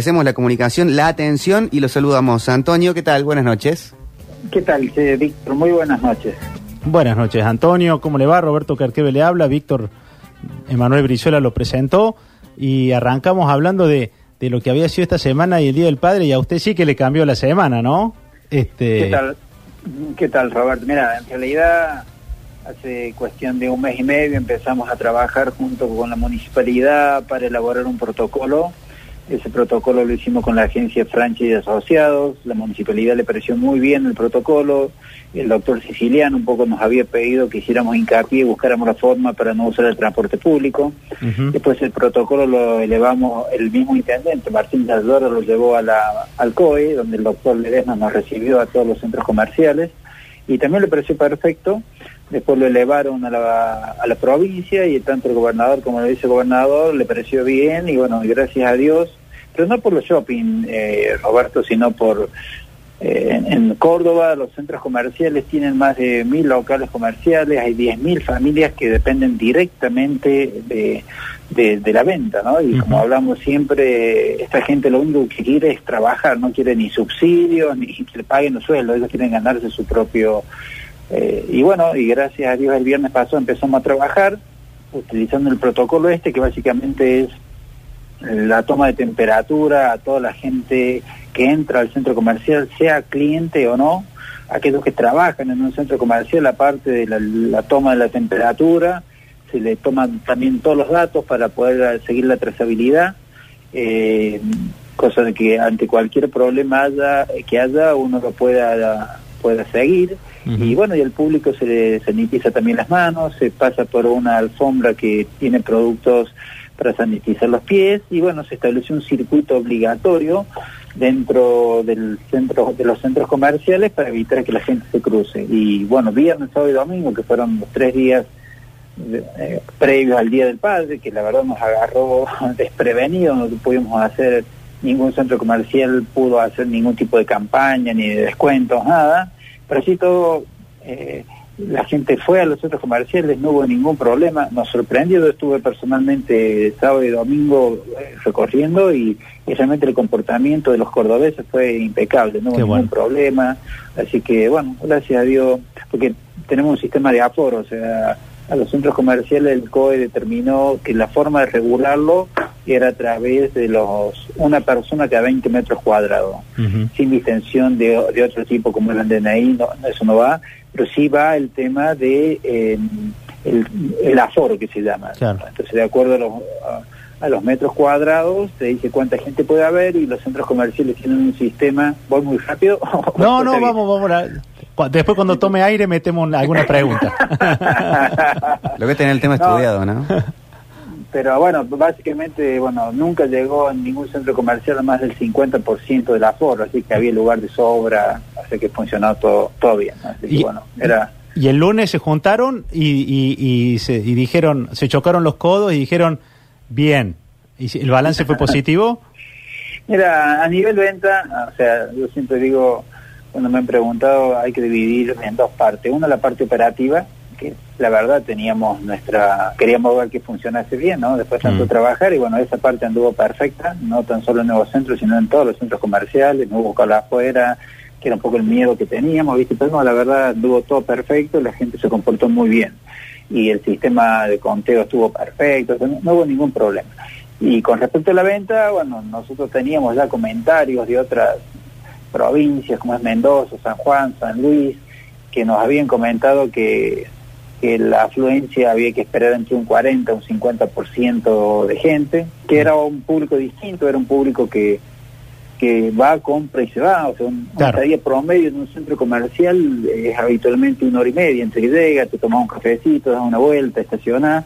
agradecemos la comunicación, la atención y lo saludamos. Antonio, ¿qué tal? Buenas noches. ¿Qué tal, eh, Víctor? Muy buenas noches. Buenas noches, Antonio. ¿Cómo le va? Roberto Carqueve le habla. Víctor Emanuel Brizuela lo presentó y arrancamos hablando de, de, lo que había sido esta semana y el Día del Padre y a usted sí que le cambió la semana, ¿no? Este... ¿Qué tal? ¿Qué tal, Roberto? Mira, en realidad hace cuestión de un mes y medio empezamos a trabajar junto con la municipalidad para elaborar un protocolo ese protocolo lo hicimos con la agencia Franchi y Asociados, la municipalidad le pareció muy bien el protocolo, el doctor Siciliano un poco nos había pedido que hiciéramos hincapié y buscáramos la forma para no usar el transporte público. Después el protocolo lo elevamos, el mismo intendente, Martín Daldora, lo llevó a la, al COE, donde el doctor Ledesma nos recibió a todos los centros comerciales, y también le pareció perfecto. Después lo elevaron a la, a la provincia y tanto el gobernador como el vicegobernador le pareció bien y bueno, gracias a Dios pero no por los shopping, eh, Roberto, sino por... Eh, en, Córdoba los centros comerciales tienen más de mil locales comerciales, hay diez mil familias que dependen directamente de, de, la venta, ¿no? Y como hablamos siempre, esta gente lo único que quiere es trabajar, no quiere ni subsidios, ni que le paguen los sueldos, ellos quieren ganarse su propio... Eh, y bueno, y gracias a Dios el viernes pasado empezamos a trabajar utilizando el protocolo este, que básicamente es la toma de temperatura a toda la gente que entra al centro comercial, sea cliente o no, aquellos que trabajan en un centro comercial, aparte de la, toma de la temperatura, se le toman también todos los datos para poder seguir la trazabilidad, eh, cosa de que ante cualquier problema haya, que haya uno lo pueda, pueda seguir. Y bueno, y el público se le sanitiza también las manos, se pasa por una alfombra que tiene productos para sanitizar los pies y bueno, se estableció un circuito obligatorio dentro del centro de los centros comerciales para evitar que la gente se cruce. Y bueno, viernes, sábado y domingo, que fueron los tres días eh, previos al Día del Padre, que la verdad nos agarró desprevenidos, no pudimos hacer, ningún centro comercial pudo hacer ningún tipo de campaña, ni de descuentos, nada, pero sí todo... Eh, la gente fue a los centros comerciales, no hubo ningún problema, nos sorprendió, yo estuve personalmente sábado y domingo eh, recorriendo y, realmente el comportamiento de los cordobeses fue impecable, no hubo ningún problema, así que bueno, gracias a Dios, porque tenemos un sistema de aforo, o sea, a los centros comerciales el COE determinó que la forma de regularlo era a través de los una persona cada 20 metros cuadrados, sin distensión de, otro tipo como el DNI, no, eso no va, pero sí va el tema de em, el, aforo que se llama. Entonces, de acuerdo a los, a, los metros cuadrados, te dice cuánta gente puede haber y los centros comerciales tienen un sistema. ¿Voy muy rápido? No, no, vamos, vamos. A, después, cuando tome aire, metemos alguna pregunta. Lo que tener el tema estudiado, ¿no? Pero bueno, básicamente, bueno, nunca llegó en ningún centro comercial a más del 50% del aforo, así que había lugar de sobra, así que funcionó todo, todo bien. Así y, bueno, era... Y el lunes se juntaron y, y, se, y dijeron, se chocaron los codos y dijeron, bien, ¿y el balance fue positivo? Mira, a nivel venta, o sea, yo siempre digo, cuando me han preguntado, hay que dividir en dos partes. Una, la parte operativa, que la verdad teníamos nuestra, queríamos ver que funcionase bien, ¿no? Después tanto mm. trabajar y bueno, esa parte anduvo perfecta, no tan solo en nuevos centros, sino en todos los centros comerciales, no hubo cola afuera, que era un poco el miedo que teníamos, ¿viste? Pero no, la verdad anduvo todo perfecto, la gente se comportó muy bien y el sistema de conteo estuvo perfecto, no, hubo ningún problema. Y con respecto a la venta, bueno, nosotros teníamos ya comentarios de otras provincias como es Mendoza, San Juan, San Luis, que nos habían comentado que que la afluencia había que esperar entre un 40 y un 50% de gente, que era un público distinto, era un público que, que va, compra y se va, o sea, un, día promedio en un centro comercial es habitualmente una hora y media, entre que llega, te tomas un cafecito, das una vuelta, estacionas,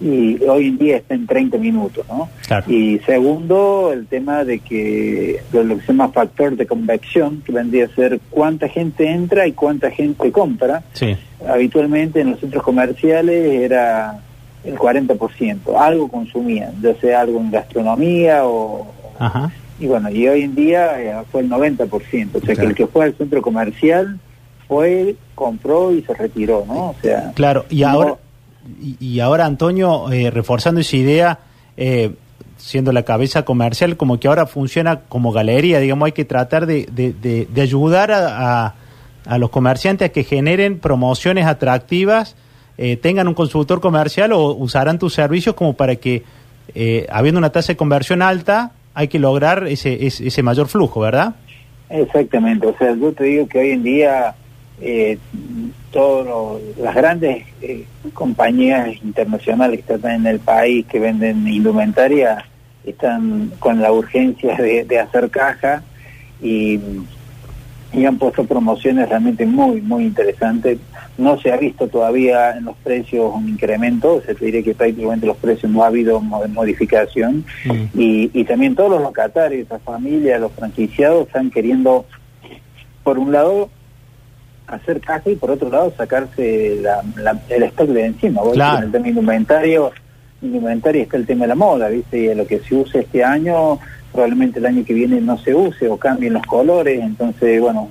y hoy en día está en 30 minutos, ¿no? Y segundo, el tema de que lo que se llama factor de convección, que vendría a ser cuánta gente entra y cuánta gente compra. Habitualmente en los centros comerciales era el 40%, algo consumían, ya sea algo en gastronomía o... Y bueno, y hoy en día eh, fue el 90%, o sea que el que fue al centro comercial fue, compró y se retiró, ¿no? O sea... Claro, y ahora y, ahora, Antonio, eh, reforzando esa idea, eh, siendo la cabeza comercial, como que ahora funciona como galería, digamos, hay que tratar de, de, de, ayudar a, a, a, los comerciantes que generen promociones atractivas, eh, tengan un consultor comercial o usarán tus servicios como para que, eh, habiendo una tasa de conversión alta, hay que lograr ese, ese, ese mayor flujo, ¿verdad? Exactamente, o sea, yo te digo que hoy en día eh, todas las grandes eh, compañías internacionales que están en el país que venden indumentaria están con la urgencia de hacer caja y, y, han puesto promociones realmente muy, muy interesantes. No se ha visto todavía en los precios un incremento, se te diría que prácticamente los precios no ha habido modificación mm. y, y también todos los locatarios, las familias, los franquiciados están queriendo, por un lado, hacer caja y por otro lado sacarse la, la, el stock de encima. Claro. En el tema indumentario, indumentario está el tema de la moda, ¿viste? Y lo que se use este año, probablemente el año que viene no se use o cambien los colores, entonces, bueno,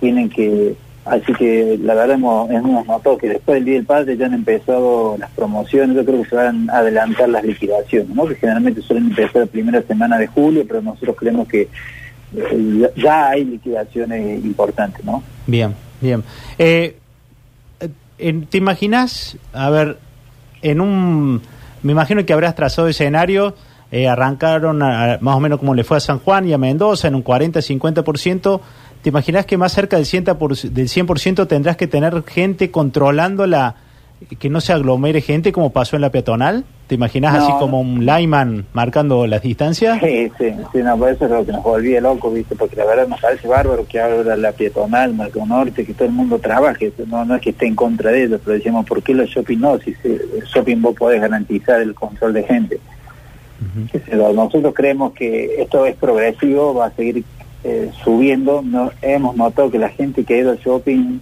tienen que... Así que la verdad hemos, notado que después del Día del Padre ya han empezado las promociones, yo creo que se van a adelantar las liquidaciones, ¿no? Que generalmente suelen empezar la primera semana de julio, pero nosotros creemos que eh, ya hay liquidaciones importantes, ¿no? Bien. Bien. Eh, ¿Te imaginas, a ver, en un... Me imagino que habrás trazado escenario, eh, arrancaron a, más o menos como le fue a San Juan y a Mendoza en un 40-50%. ¿Te imaginas que más cerca del 100%, por, del 100 tendrás que tener gente controlando la que no se aglomere gente como pasó en la peatonal? ¿Te imaginas no, así como un lineman marcando las distancias? Sí, sí, sí, no, por eso es lo que nos volvía loco, ¿viste? Porque la verdad nos parece bárbaro que ahora la peatonal, Marco Norte, que todo el mundo trabaje, no, no es que esté en contra de ellos, pero decimos, ¿por qué los shopping no? Si el shopping vos podés garantizar el control de gente. Uh -huh. Nosotros creemos que esto es progresivo, va a seguir eh, subiendo, no, hemos notado que la gente que ha ido al shopping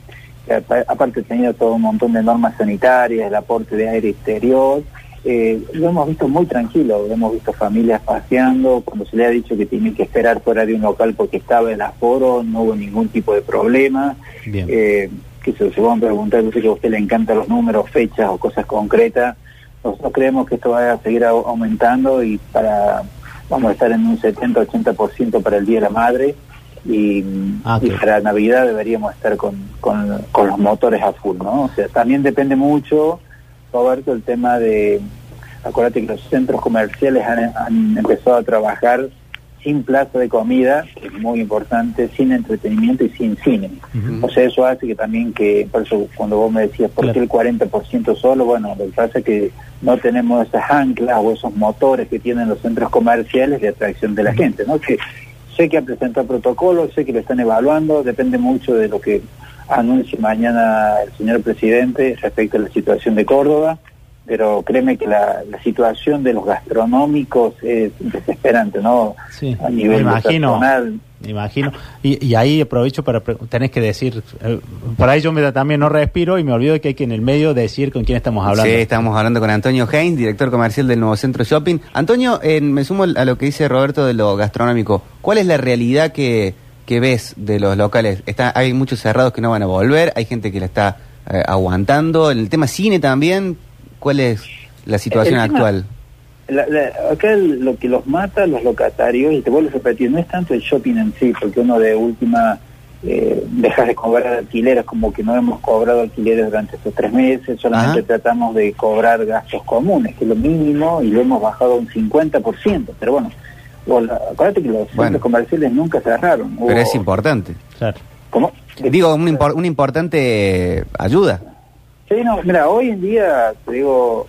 aparte tenido todo un montón de normas sanitarias, el aporte de aire exterior, eh, lo hemos visto muy tranquilo, hemos visto familias paseando, cuando se le ha dicho que tienen que esperar fuera de un local porque estaba el aforo, no hubo ningún tipo de problema. Eh, que se, se van a preguntar, yo sé que a usted le encantan los números, fechas o cosas concretas, nosotros creemos que esto va a seguir aumentando y para vamos a estar en un 70-80% para el Día de la Madre y, ah, y para Navidad deberíamos estar con, con, con, los motores a full, ¿no? O sea, también depende mucho, Roberto, el tema de, acuérdate que los centros comerciales han, han empezado a trabajar sin plaza de comida, que es muy importante, sin entretenimiento y sin cine. Uh -huh. O sea, eso hace que también que, por eso cuando vos me decías, ¿por qué el 40% solo? Bueno, lo que pasa es que no tenemos esas anclas o esos motores que tienen los centros comerciales de atracción de la uh -huh. gente, ¿no? Que sé que ha presentado protocolos, sé que lo están evaluando, depende mucho de lo que anuncie mañana el señor presidente respecto a la situación de Córdoba, pero créeme que la, la situación de los gastronómicos es desesperante, ¿no? Sí, a nivel me imagino, personal. Me imagino. Y, y, ahí aprovecho para tenés que decir, eh, por ahí yo me, también no respiro y me olvido de que hay que en el medio decir con quién estamos hablando. Sí, estamos hablando con Antonio Heinz, director comercial del Nuevo Centro Shopping. Antonio, eh, me sumo a lo que dice Roberto de lo gastronómico. ¿Cuál es la realidad que, que ves de los locales? Está, hay muchos cerrados que no van a volver, hay gente que la está eh, aguantando. En el tema cine también, ¿cuál es la situación el actual? La, la, acá el, lo que los mata los locatarios, y te vuelvo a repetir, no es tanto el shopping en sí, porque uno de última eh, dejas de cobrar alquileres, como que no hemos cobrado alquileres durante estos tres meses, solamente Ajá. tratamos de cobrar gastos comunes, que es lo mínimo, y lo hemos bajado un 50%, pero bueno, bueno acuérdate que los bueno. centros comerciales nunca cerraron. Pero Hubo... es importante. Claro. ¿Cómo? Digo, una, impor una importante ayuda. Sí, no, mira, hoy en día, te digo,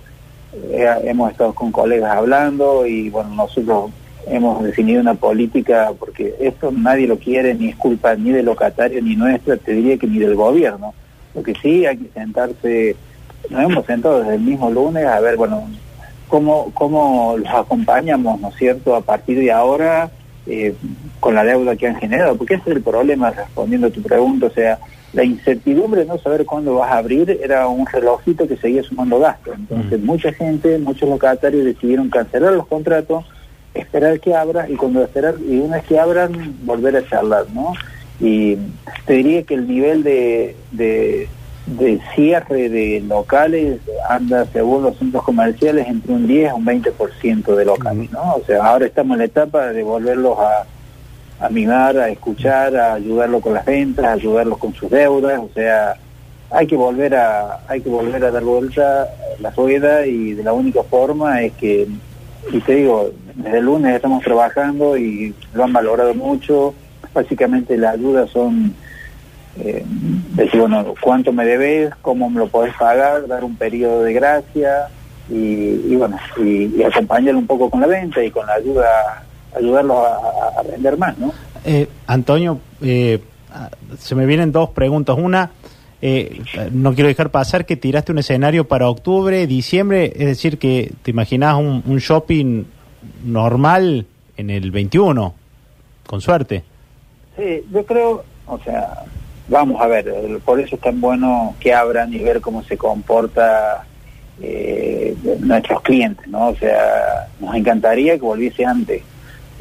eh, hemos estado con colegas hablando y bueno, nosotros hemos definido una política porque esto nadie lo quiere, ni es culpa ni del locatario ni nuestra, te diría que ni del gobierno. Lo que sí hay que sentarse, nos hemos sentado desde el mismo lunes a ver, bueno, cómo, cómo los acompañamos, ¿no es cierto?, a partir de ahora eh, con la deuda que han generado, porque ese es el problema, respondiendo a tu pregunta, o sea, la incertidumbre de no saber cuándo vas a abrir era un relojito que seguía sumando gastos. Entonces, mm. mucha gente, muchos locatarios decidieron cancelar los contratos, esperar que abra y cuando esperar y una vez que abran volver a charlar, ¿no? Y te diría que el nivel de, de, de cierre de locales anda, según los centros comerciales, entre un 10 a un 20% de locales, ¿no? O sea, ahora estamos en la etapa de volverlos a, a mimar, a escuchar, a ayudarlos con las ventas, a ayudarlos con sus deudas, o sea, hay que volver a hay que volver a dar vuelta la rueda y de la única forma es que y te digo desde el lunes estamos trabajando y lo han valorado mucho básicamente las ayudas son eh, decir bueno cuánto me debes cómo me lo podés pagar dar un periodo de gracia y, bueno y, y acompañarlo un poco con la venta y con la ayuda ayudarlos a, a vender más no eh, Antonio eh, se me vienen dos preguntas una eh, no quiero dejar pasar que tiraste un escenario para octubre, diciembre, es decir, que te imaginas un, un shopping normal en el 21, con suerte. Sí, yo creo, o sea, vamos a ver, por eso es tan bueno que abran y ver cómo se comporta eh, nuestros clientes, ¿no? O sea, nos encantaría que volviese antes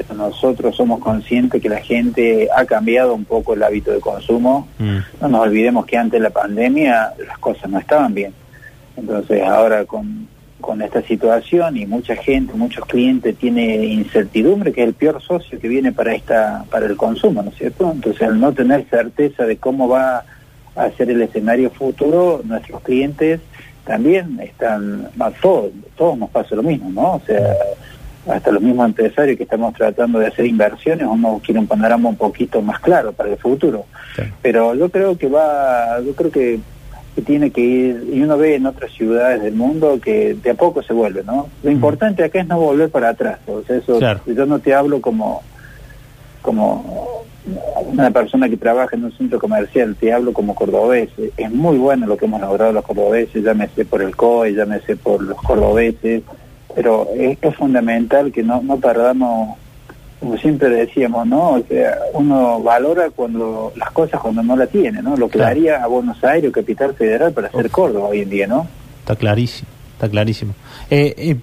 pero nosotros somos conscientes que la gente ha cambiado un poco el hábito de consumo. Mm. No nos olvidemos que antes de la pandemia las cosas no estaban bien. Entonces ahora con, con esta situación y mucha gente, muchos clientes tiene incertidumbre, que es el peor socio que viene para esta para el consumo, ¿no es cierto? Entonces al no tener certeza de cómo va a ser el escenario futuro, nuestros clientes también están, todos, todos nos pasa lo mismo, ¿no? O sea, hasta los mismos empresarios que estamos tratando de hacer inversiones, uno quiere un panorama un poquito más claro para el futuro. Pero yo creo que va, yo creo que, tiene que ir, y uno ve en otras ciudades del mundo que de a poco se vuelve, ¿no? Lo importante acá es no volver para atrás, o sea, eso, yo no te hablo como, como una persona que trabaja en un centro comercial, te hablo como cordobés, es muy bueno lo que hemos logrado los cordobeses, llámese por el COE, llámese por los cordobeses, pero es, fundamental que no, no perdamos, como siempre decíamos, ¿no? O sea, uno valora cuando las cosas cuando no la tiene, ¿no? Lo que daría a Buenos Aires, capital federal, para ser Córdoba hoy en día, ¿no? Está clarísimo, está clarísimo. Eh, eh,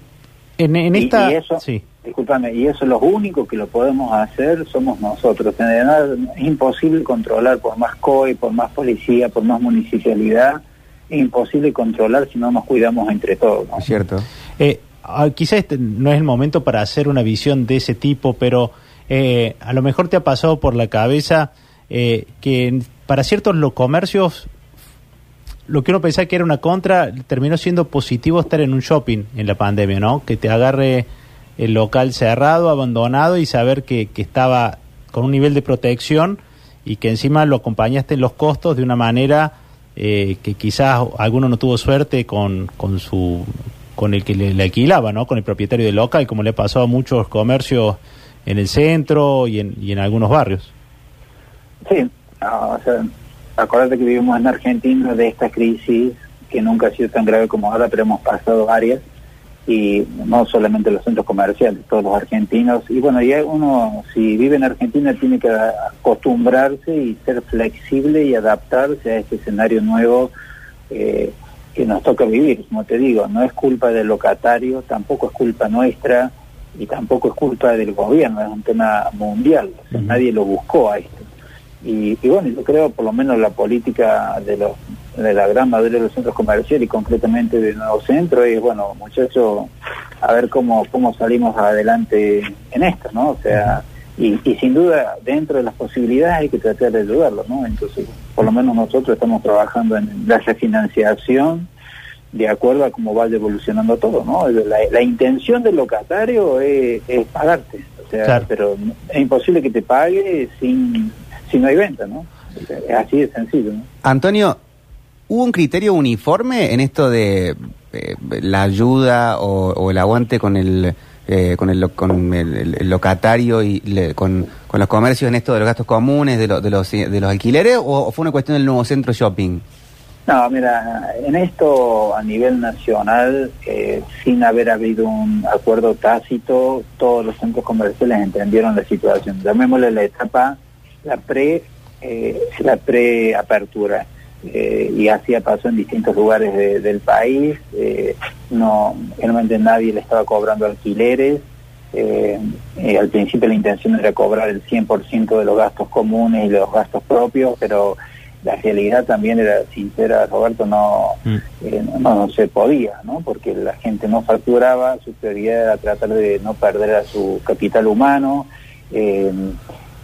en, en, esta... Y, eso, sí. discúlpame, y eso es lo único que lo podemos hacer somos nosotros. En es imposible controlar por más COE, por más policía, por más municipalidad, es imposible controlar si no nos cuidamos entre todos. ¿no? Es cierto. Eh, Ah, quizás este no es el momento para hacer una visión de ese tipo, pero eh, a lo mejor te ha pasado por la cabeza eh, que para ciertos los comercios lo que uno pensaba que era una contra terminó siendo positivo estar en un shopping en la pandemia, ¿no? Que te agarre el local cerrado, abandonado y saber que, que estaba con un nivel de protección y que encima lo acompañaste en los costos de una manera eh, que quizás alguno no tuvo suerte con, con su con el que le, alquilaba, ¿no? Con el propietario del local, como le pasó a muchos comercios en el centro y en, algunos barrios. Sí, o sea, acuérdate que vivimos en Argentina de esta crisis que nunca ha sido tan grave como ahora, pero hemos pasado varias y no solamente los centros comerciales, todos los argentinos. Y bueno, ya uno, si vive en Argentina, tiene que acostumbrarse y ser flexible y adaptarse a este escenario nuevo. Eh, que nos toca vivir, como te digo, no es culpa del locatario, tampoco es culpa nuestra y tampoco es culpa del gobierno, es un tema mundial, nadie lo buscó a esto. Y, bueno, yo creo por lo menos la política de los de la gran mayoría de los centros comerciales y concretamente del nuevo centro es, bueno, muchachos, a ver cómo, cómo salimos adelante en esto, ¿no? O sea, y, sin duda, dentro de las posibilidades hay que tratar de ayudarlos, ¿no? Entonces, por lo menos nosotros estamos trabajando en la refinanciación de acuerdo a cómo vaya evolucionando todo, ¿no? La, intención del locatario es, pagarte, o sea, pero es imposible que te pague sin, si no hay venta, ¿no? es así de sencillo, ¿no? Antonio, ¿hubo un criterio uniforme en esto de eh, la ayuda o el aguante con el eh, con, el, con el, locatario y con, con, los comercios en esto de los gastos comunes, de, de, los, de los alquileres, o, fue una cuestión del nuevo centro shopping? No, mira, en esto a nivel nacional, eh, sin haber habido un acuerdo tácito, todos los centros comerciales entendieron la situación. Llamémosle la etapa, la pre, eh, la pre-apertura. Eh, y así pasó en distintos lugares del país. Eh, no, realmente nadie le estaba cobrando alquileres. Eh, al principio la intención era cobrar el 100% de los gastos comunes y los gastos propios, pero la realidad también era sincera, Roberto, no, Mm. eh, no, no se podía, ¿no? Porque la gente no facturaba, su prioridad era tratar de no perder a su capital humano eh,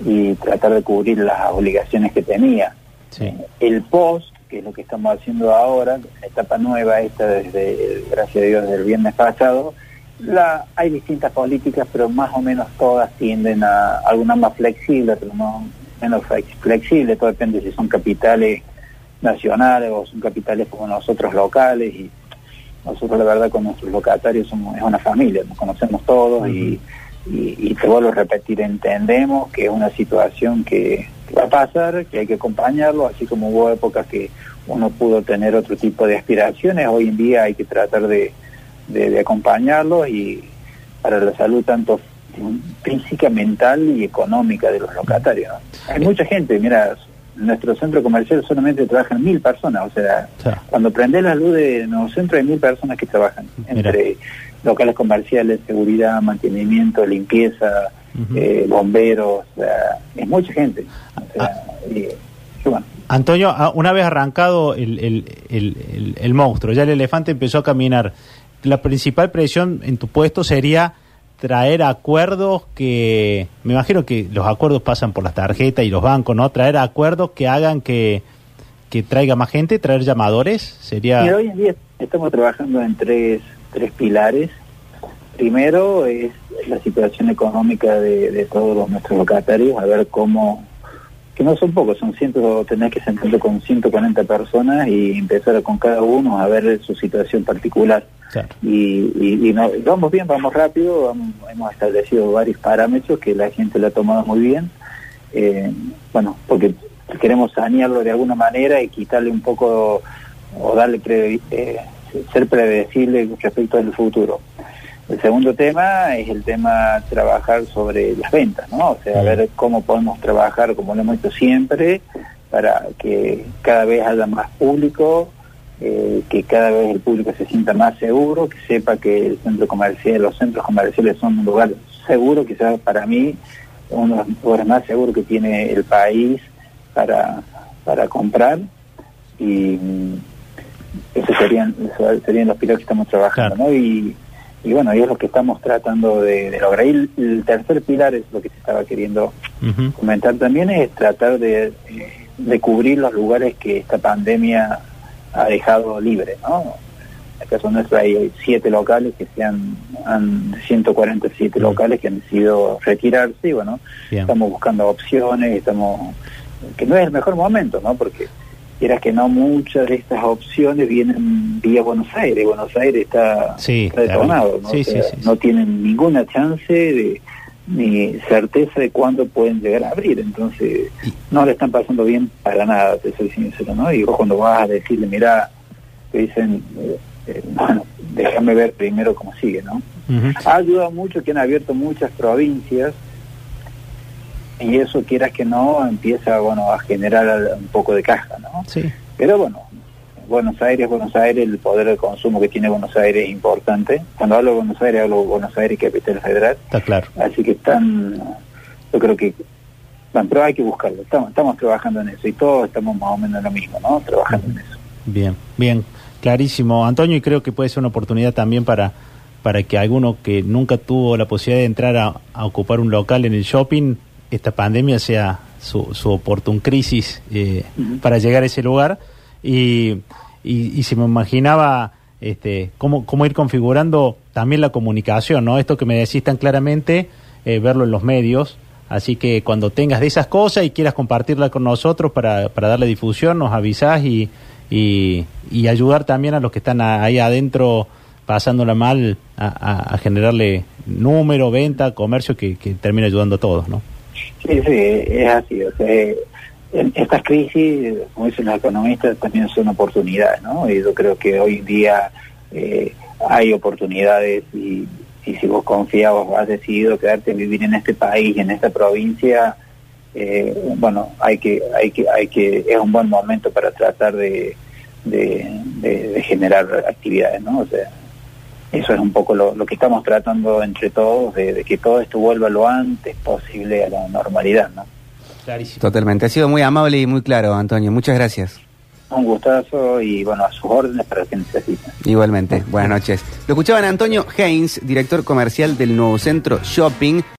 y tratar de cubrir las obligaciones que tenía. Sí. El post, que es lo que estamos haciendo ahora, la etapa nueva esta desde, gracias a Dios, desde el viernes pasado, la, hay distintas políticas, pero más o menos todas tienden a algunas más flexibles, otras no- menos flex- flexibles, todo depende si son capitales nacionales o son capitales como nosotros locales y nosotros la verdad con nuestros locatarios somos es una familia, nos conocemos todos y, y, y te vuelvo a repetir, entendemos que es una situación que, que va a pasar, que hay que acompañarlo, así como hubo épocas que uno pudo tener otro tipo de aspiraciones, hoy en día hay que tratar de, de, de acompañarlo y para la salud tanto física, mental y económica de los locatarios. ¿no? Hay mucha gente, mira, en nuestro centro comercial solamente trabajan mil personas, o sea, cuando prende la luz de nuevo centro hay mil personas que trabajan, Mira. entre locales comerciales, seguridad, mantenimiento, limpieza, eh, bomberos, o sea, es mucha gente. O sea, y- y bueno, Antonio, ah, una vez arrancado el, el- el- el- el monstruo, ya el elefante empezó a caminar, la principal presión en tu puesto sería traer acuerdos que, me imagino que los acuerdos pasan por las tarjetas y los bancos, ¿no? Traer acuerdos que hagan que, que traiga más gente, traer llamadores, sería... Mira, hoy en día estamos trabajando en tres, tres pilares. Primero es la situación económica de, de todos los- nuestros locatarios, a ver cómo, que no son pocos, son cientos, tener que sentarte con 140 personas y empezar con cada uno a ver su situación particular. Claro. Y, y, y no- vamos bien, vamos rápido, vamos- hemos establecido varios parámetros que la gente lo ha tomado muy bien. Eh, bueno, porque queremos sanearlo de alguna manera y quitarle un poco o darle pre- eh, ser predecible respecto al futuro. El segundo tema es el tema trabajar sobre las ventas, ¿no? O sea, Mm. ver cómo podemos trabajar, como lo hemos hecho siempre, para que cada vez haya más público, eh, que cada vez el público se sienta más seguro, que sepa que el centro comercial, los centros comerciales son un lugar seguro, quizás para mí uno de los lugares más seguros que tiene el país para, para comprar y mm, esos serían, esos serían los pilares que estamos trabajando, Claro. ¿no? Y, y bueno, y es lo que estamos tratando de, de lograr. Y el, el tercer pilar es lo que se estaba queriendo comentar también es tratar de, de cubrir los lugares que esta pandemia ha dejado libre, ¿no? En el caso nuestro hay siete locales que se han, han 147 Mm. locales que han decidido retirarse y bueno, Bien. estamos buscando opciones, estamos que no es el mejor momento, ¿no? Porque quieras que no muchas de estas opciones vienen vía Buenos Aires, Buenos Aires está, Sí, está detonado, ¿no? sí, O sea, sí, sí, no tienen ninguna chance de ni certeza de cuándo pueden llegar a abrir, entonces no le están pasando bien para nada, te soy sincero, ¿no? Y vos cuando vas a decirle, mira, te dicen, eh, eh, bueno, déjame ver primero cómo sigue, ¿no? Ha ayudado mucho que han abierto muchas provincias y eso quieras que no empieza bueno a generar un poco de caja, ¿no? Sí. Pero bueno, Buenos Aires, Buenos Aires, el poder de consumo que tiene Buenos Aires es importante. Cuando hablo de Buenos Aires, hablo de Buenos Aires Capital Federal. Está claro. Así que están, yo creo que, bueno, pero hay que buscarlo. Estamos, estamos trabajando en eso y todos estamos más o menos en lo mismo, ¿no? Trabajando en eso. Bien, bien, clarísimo, Antonio, y creo que puede ser una oportunidad también para, para que alguno que nunca tuvo la posibilidad de entrar a, a ocupar un local en el shopping, esta pandemia sea su, su oportun crisis eh, para llegar a ese lugar. Y, y, y se me imaginaba este, cómo, cómo ir configurando también la comunicación, ¿no? Esto que me decís tan claramente, eh, verlo en los medios. Así que cuando tengas de esas cosas y quieras compartirla con nosotros para, para darle difusión, nos avisás y, y, y ayudar también a los que están ahí adentro pasándola mal a, a- a generarle número, venta, comercio que, que termine ayudando a todos, ¿no? Sí, sí, es así. O sea, estas crisis, como dicen los economistas, también son oportunidades, ¿no? Y yo creo que hoy en día eh, hay oportunidades y, si vos confiabas o has decidido quedarte vivir en este país, en esta provincia, eh, bueno, hay que, hay que, hay que, es un buen momento para tratar de- de generar actividades, ¿no? O sea, eso es un poco lo, lo que estamos tratando entre todos, de, de que todo esto vuelva lo antes posible a la normalidad, ¿no? Clarísimo. Totalmente. Ha sido muy amable y muy claro, Antonio. Muchas gracias. Un gustazo y bueno, a sus órdenes para que necesiten. Igualmente. Buenas noches. Lo escuchaban Antonio Haynes, director comercial del Nuevo Centro Shopping.